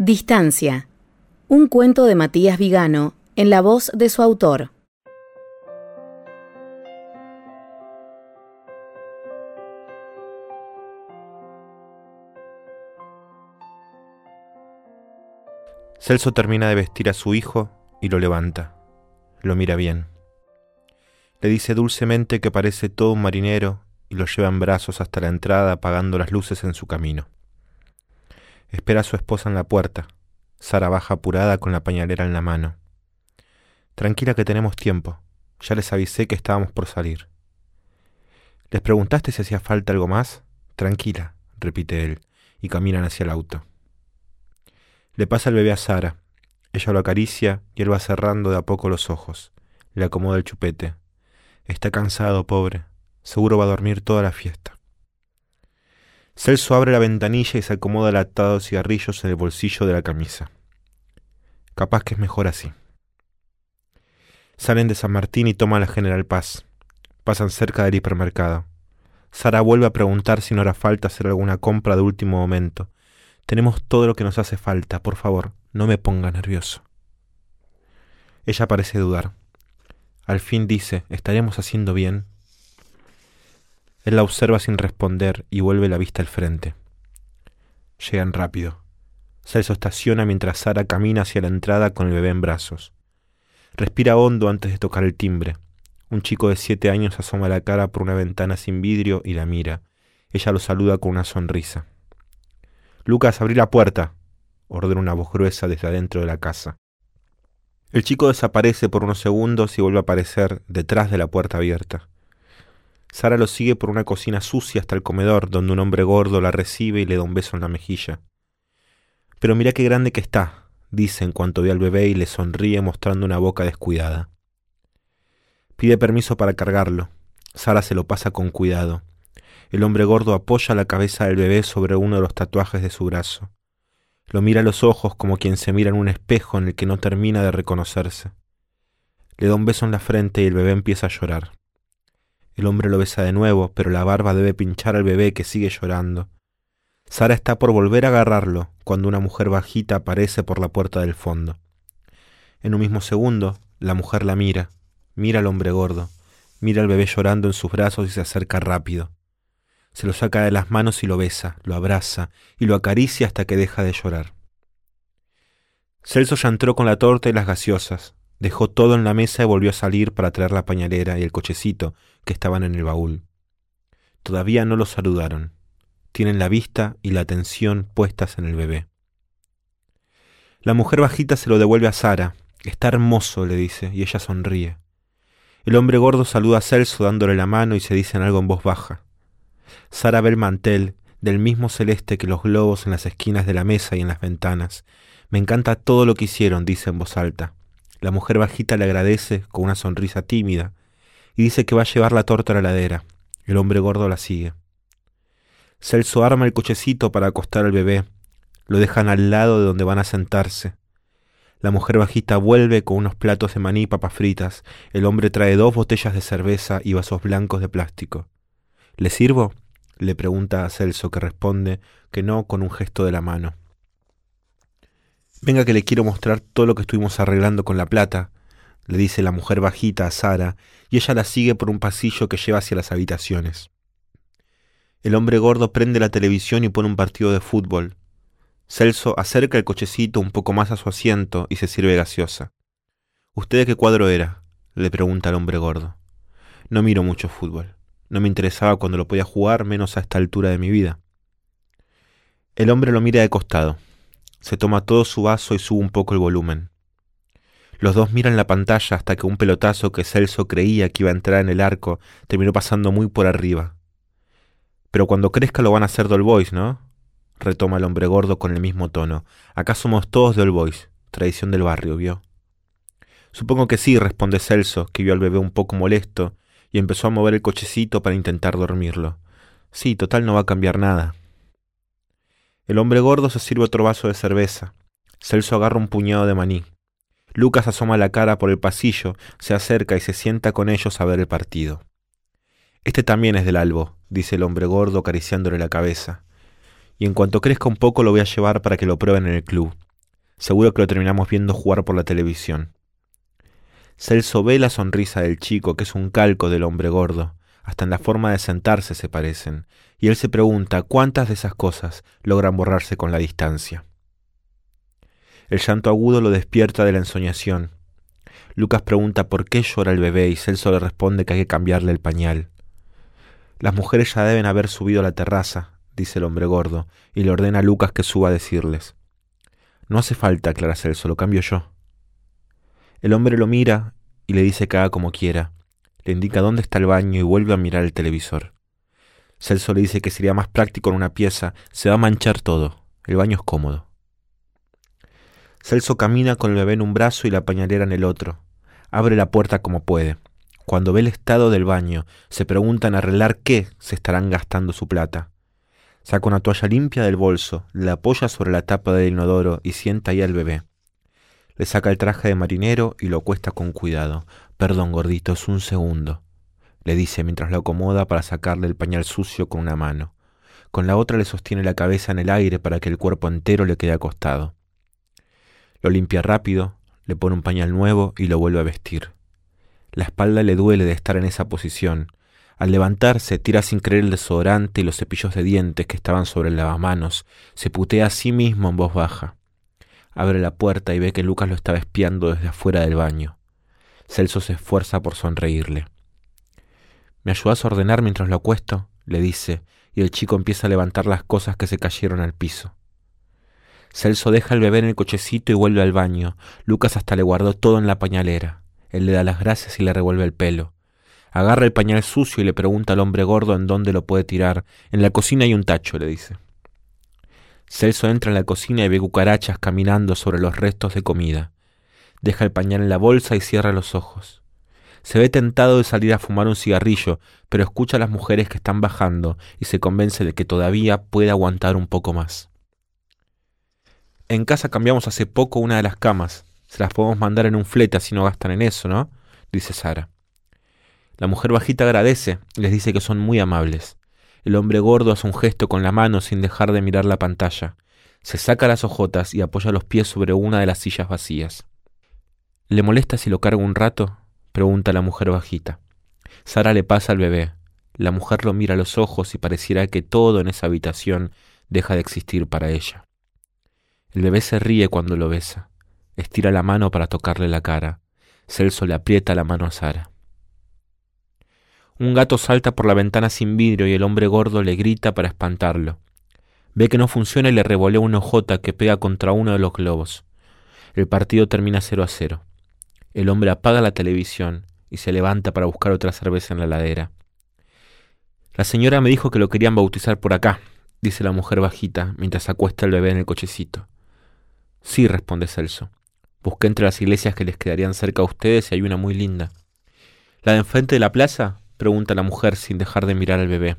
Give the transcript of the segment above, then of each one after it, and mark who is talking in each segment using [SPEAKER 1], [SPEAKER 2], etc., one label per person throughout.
[SPEAKER 1] Distancia. Un cuento de Matías Vigano en la voz de su autor.
[SPEAKER 2] Celso termina de vestir a su hijo y lo levanta. Lo mira bien. Le dice dulcemente que parece todo un marinero y lo lleva en brazos hasta la entrada apagando las luces en su camino. Espera a su esposa en la puerta. Sara baja apurada con la pañalera en la mano. Tranquila que tenemos tiempo. Ya les avisé que estábamos por salir. ¿Les preguntaste si hacía falta algo más? Tranquila, repite él, y caminan hacia el auto. Le pasa el bebé a Sara. Ella lo acaricia y él va cerrando de a poco los ojos. Le acomoda el chupete. Está cansado, pobre. Seguro va a dormir toda la fiesta. Celso abre la ventanilla y se acomoda el atado de cigarrillos en el bolsillo de la camisa. Capaz que es mejor así. Salen de San Martín y toman la General Paz. Pasan cerca del hipermercado. Sara vuelve a preguntar si no hará falta hacer alguna compra de último momento. Tenemos todo lo que nos hace falta, por favor, no me ponga nervioso. Ella parece dudar. Al fin dice, ¿estaremos haciendo bien? Él la observa sin responder y vuelve la vista al frente. Llegan rápido. Celso estaciona mientras Sara camina hacia la entrada con el bebé en brazos. Respira hondo antes de tocar el timbre. Un chico de siete años asoma la cara por una ventana sin vidrio y la mira. Ella lo saluda con una sonrisa. Lucas, abrí la puerta, ordena una voz gruesa desde adentro de la casa. El chico desaparece por unos segundos y vuelve a aparecer detrás de la puerta abierta. Sara lo sigue por una cocina sucia hasta el comedor, donde un hombre gordo la recibe y le da un beso en la mejilla. Pero mira qué grande que está, dice en cuanto ve al bebé y le sonríe mostrando una boca descuidada. Pide permiso para cargarlo. Sara se lo pasa con cuidado. El hombre gordo apoya la cabeza del bebé sobre uno de los tatuajes de su brazo. Lo mira a los ojos como quien se mira en un espejo en el que no termina de reconocerse. Le da un beso en la frente y el bebé empieza a llorar. El hombre lo besa de nuevo, pero la barba debe pinchar al bebé que sigue llorando. Sara está por volver a agarrarlo cuando una mujer bajita aparece por la puerta del fondo. En un mismo segundo, la mujer la mira, mira al hombre gordo, mira al bebé llorando en sus brazos y se acerca rápido. Se lo saca de las manos y lo besa, lo abraza y lo acaricia hasta que deja de llorar. Celso ya entró con la torta y las gaseosas, Dejó todo en la mesa y volvió a salir para traer la pañalera y el cochecito que estaban en el baúl. Todavía no lo saludaron. Tienen la vista y la atención puestas en el bebé. La mujer bajita se lo devuelve a Sara. Está hermoso, le dice, y ella sonríe. El hombre gordo saluda a Celso dándole la mano y se dicen algo en voz baja. Sara ve el mantel, del mismo celeste que los globos en las esquinas de la mesa y en las ventanas. Me encanta todo lo que hicieron, dice en voz alta. La mujer bajita le agradece con una sonrisa tímida y dice que va a llevar la torta a la ladera. El hombre gordo la sigue. Celso arma el cochecito para acostar al bebé. Lo dejan al lado de donde van a sentarse. La mujer bajita vuelve con unos platos de maní y papas fritas. El hombre trae dos botellas de cerveza y vasos blancos de plástico. ¿Le sirvo? le pregunta a Celso, que responde que no con un gesto de la mano. Venga que le quiero mostrar todo lo que estuvimos arreglando con la plata, le dice la mujer bajita a Sara, y ella la sigue por un pasillo que lleva hacia las habitaciones. El hombre gordo prende la televisión y pone un partido de fútbol. Celso acerca el cochecito un poco más a su asiento y se sirve gaseosa. ¿Usted de qué cuadro era? le pregunta el hombre gordo. No miro mucho fútbol. No me interesaba cuando lo podía jugar, menos a esta altura de mi vida. El hombre lo mira de costado. Se toma todo su vaso y sube un poco el volumen. Los dos miran la pantalla hasta que un pelotazo que Celso creía que iba a entrar en el arco terminó pasando muy por arriba. Pero cuando crezca lo van a hacer All Boys, ¿no? retoma el hombre gordo con el mismo tono. Acá somos todos de All Boys, tradición del barrio, ¿vio? Supongo que sí, responde Celso, que vio al bebé un poco molesto, y empezó a mover el cochecito para intentar dormirlo. Sí, total no va a cambiar nada. El hombre gordo se sirve otro vaso de cerveza. Celso agarra un puñado de maní. Lucas asoma la cara por el pasillo, se acerca y se sienta con ellos a ver el partido. Este también es del albo, dice el hombre gordo acariciándole la cabeza. Y en cuanto crezca un poco lo voy a llevar para que lo prueben en el club. Seguro que lo terminamos viendo jugar por la televisión. Celso ve la sonrisa del chico, que es un calco del hombre gordo. Hasta en la forma de sentarse se parecen. Y él se pregunta cuántas de esas cosas logran borrarse con la distancia. El llanto agudo lo despierta de la ensoñación. Lucas pregunta por qué llora el bebé y Celso le responde que hay que cambiarle el pañal. Las mujeres ya deben haber subido a la terraza, dice el hombre gordo, y le ordena a Lucas que suba a decirles. No hace falta, aclara Celso, lo cambio yo. El hombre lo mira y le dice que haga como quiera. Indica dónde está el baño y vuelve a mirar el televisor. Celso le dice que sería más práctico en una pieza, se va a manchar todo. El baño es cómodo. Celso camina con el bebé en un brazo y la pañalera en el otro. Abre la puerta como puede. Cuando ve el estado del baño, se pregunta en arreglar qué se estarán gastando su plata. Saca una toalla limpia del bolso, la apoya sobre la tapa del inodoro y sienta ahí al bebé. Le saca el traje de marinero y lo cuesta con cuidado. Perdón, gordito, es un segundo, le dice mientras lo acomoda para sacarle el pañal sucio con una mano. Con la otra le sostiene la cabeza en el aire para que el cuerpo entero le quede acostado. Lo limpia rápido, le pone un pañal nuevo y lo vuelve a vestir. La espalda le duele de estar en esa posición. Al levantarse, tira sin creer el desodorante y los cepillos de dientes que estaban sobre el lavamanos. Se putea a sí mismo en voz baja. Abre la puerta y ve que Lucas lo estaba espiando desde afuera del baño. Celso se esfuerza por sonreírle. ¿Me ayudas a ordenar mientras lo acuesto? le dice, y el chico empieza a levantar las cosas que se cayeron al piso. Celso deja al bebé en el cochecito y vuelve al baño. Lucas hasta le guardó todo en la pañalera. Él le da las gracias y le revuelve el pelo. Agarra el pañal sucio y le pregunta al hombre gordo en dónde lo puede tirar. En la cocina hay un tacho, le dice. Celso entra en la cocina y ve cucarachas caminando sobre los restos de comida. Deja el pañal en la bolsa y cierra los ojos. Se ve tentado de salir a fumar un cigarrillo, pero escucha a las mujeres que están bajando y se convence de que todavía puede aguantar un poco más. En casa cambiamos hace poco una de las camas. Se las podemos mandar en un flete así no gastan en eso, ¿no? dice Sara. La mujer bajita agradece y les dice que son muy amables. El hombre gordo hace un gesto con la mano sin dejar de mirar la pantalla. Se saca las ojotas y apoya los pies sobre una de las sillas vacías. ¿Le molesta si lo cargo un rato? pregunta la mujer bajita. Sara le pasa al bebé. La mujer lo mira a los ojos y pareciera que todo en esa habitación deja de existir para ella. El bebé se ríe cuando lo besa. Estira la mano para tocarle la cara. Celso le aprieta la mano a Sara. Un gato salta por la ventana sin vidrio y el hombre gordo le grita para espantarlo. Ve que no funciona y le revolea una hojota que pega contra uno de los globos. El partido termina 0 a 0. El hombre apaga la televisión y se levanta para buscar otra cerveza en la ladera. La señora me dijo que lo querían bautizar por acá, dice la mujer bajita mientras acuesta el bebé en el cochecito. Sí, responde Celso. Busqué entre las iglesias que les quedarían cerca a ustedes y hay una muy linda. ¿La de enfrente de la plaza? pregunta la mujer sin dejar de mirar al bebé.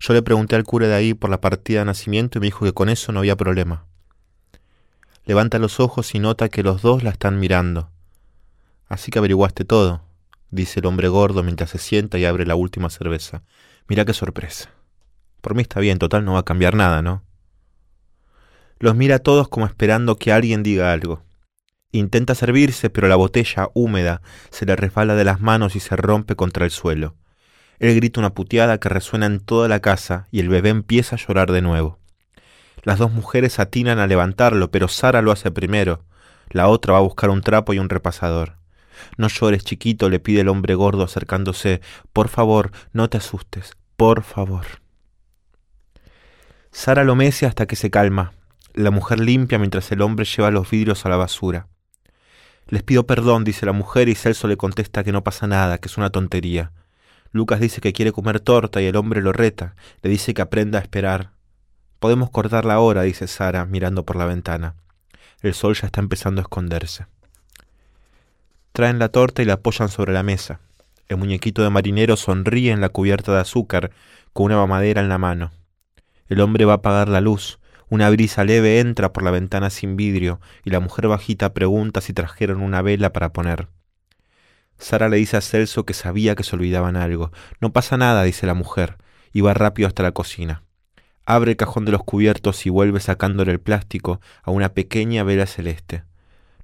[SPEAKER 2] Yo le pregunté al cura de ahí por la partida de nacimiento y me dijo que con eso no había problema. Levanta los ojos y nota que los dos la están mirando. Así que averiguaste todo, dice el hombre gordo mientras se sienta y abre la última cerveza. Mira qué sorpresa. Por mí está bien, total no va a cambiar nada, ¿no? Los mira a todos como esperando que alguien diga algo. Intenta servirse, pero la botella, húmeda, se le resbala de las manos y se rompe contra el suelo. Él grita una puteada que resuena en toda la casa y el bebé empieza a llorar de nuevo. Las dos mujeres atinan a levantarlo, pero Sara lo hace primero. La otra va a buscar un trapo y un repasador. No llores, chiquito, le pide el hombre gordo acercándose. Por favor, no te asustes. Por favor. Sara lo mece hasta que se calma. La mujer limpia mientras el hombre lleva los vidrios a la basura. Les pido perdón, dice la mujer, y Celso le contesta que no pasa nada, que es una tontería. Lucas dice que quiere comer torta y el hombre lo reta, le dice que aprenda a esperar. Podemos cortar la hora, dice Sara, mirando por la ventana. El sol ya está empezando a esconderse. Traen la torta y la apoyan sobre la mesa. El muñequito de marinero sonríe en la cubierta de azúcar, con una mamadera en la mano. El hombre va a apagar la luz, una brisa leve entra por la ventana sin vidrio y la mujer bajita pregunta si trajeron una vela para poner. Sara le dice a Celso que sabía que se olvidaban algo. No pasa nada, dice la mujer, y va rápido hasta la cocina. Abre el cajón de los cubiertos y vuelve sacándole el plástico a una pequeña vela celeste.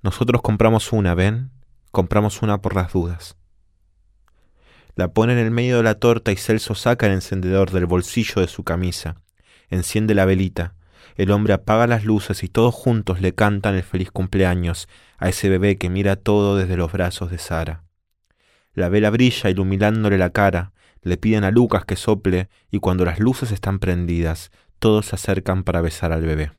[SPEAKER 2] Nosotros compramos una, ¿ven? Compramos una por las dudas. La pone en el medio de la torta y Celso saca el encendedor del bolsillo de su camisa. Enciende la velita. El hombre apaga las luces y todos juntos le cantan el feliz cumpleaños a ese bebé que mira todo desde los brazos de Sara. La vela brilla iluminándole la cara, le piden a Lucas que sople y cuando las luces están prendidas, todos se acercan para besar al bebé.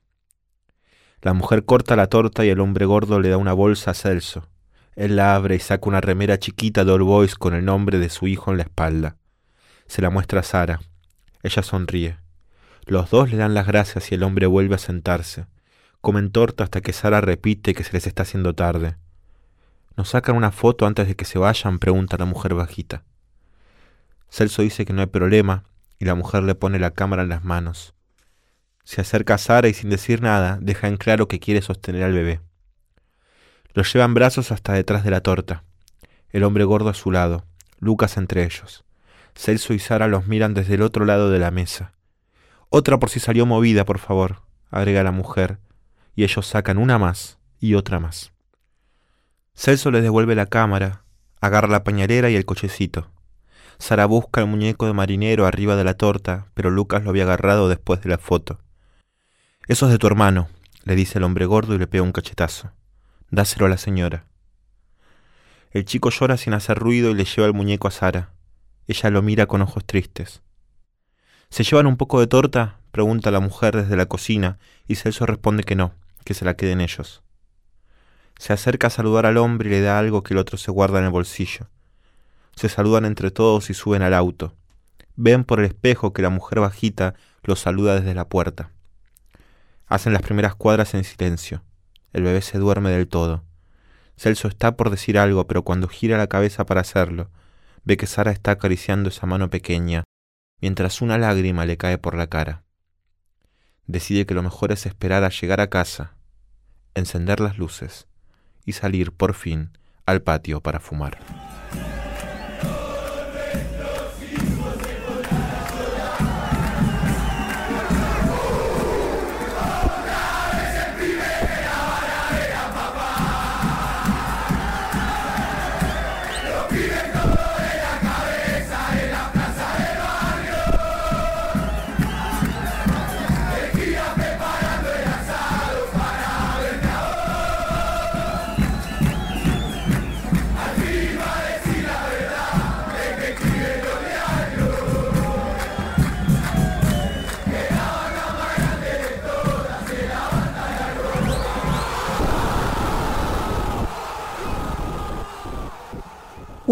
[SPEAKER 2] La mujer corta la torta y el hombre gordo le da una bolsa a Celso. Él la abre y saca una remera chiquita de All Boys con el nombre de su hijo en la espalda. Se la muestra a Sara. Ella sonríe. Los dos le dan las gracias y el hombre vuelve a sentarse. Comen torta hasta que Sara repite que se les está haciendo tarde. ¿Nos sacan una foto antes de que se vayan? pregunta la mujer bajita. Celso dice que no hay problema y la mujer le pone la cámara en las manos. Se acerca a Sara y sin decir nada deja en claro que quiere sostener al bebé. Los llevan brazos hasta detrás de la torta. El hombre gordo a su lado, Lucas entre ellos. Celso y Sara los miran desde el otro lado de la mesa. Otra por si salió movida, por favor, agrega la mujer, y ellos sacan una más y otra más. Celso les devuelve la cámara, agarra la pañalera y el cochecito. Sara busca el muñeco de marinero arriba de la torta, pero Lucas lo había agarrado después de la foto. Eso es de tu hermano, le dice el hombre gordo y le pega un cachetazo. Dáselo a la señora. El chico llora sin hacer ruido y le lleva el muñeco a Sara. Ella lo mira con ojos tristes. ¿Se llevan un poco de torta? pregunta la mujer desde la cocina, y Celso responde que no, que se la queden ellos. Se acerca a saludar al hombre y le da algo que el otro se guarda en el bolsillo. Se saludan entre todos y suben al auto. Ven por el espejo que la mujer bajita los saluda desde la puerta. Hacen las primeras cuadras en silencio. El bebé se duerme del todo. Celso está por decir algo, pero cuando gira la cabeza para hacerlo, ve que Sara está acariciando esa mano pequeña, mientras una lágrima le cae por la cara. Decide que lo mejor es esperar a llegar a casa, encender las luces y salir por fin al patio para fumar.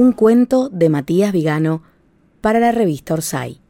[SPEAKER 1] Un cuento de Matías Vigano para la revista Orsay.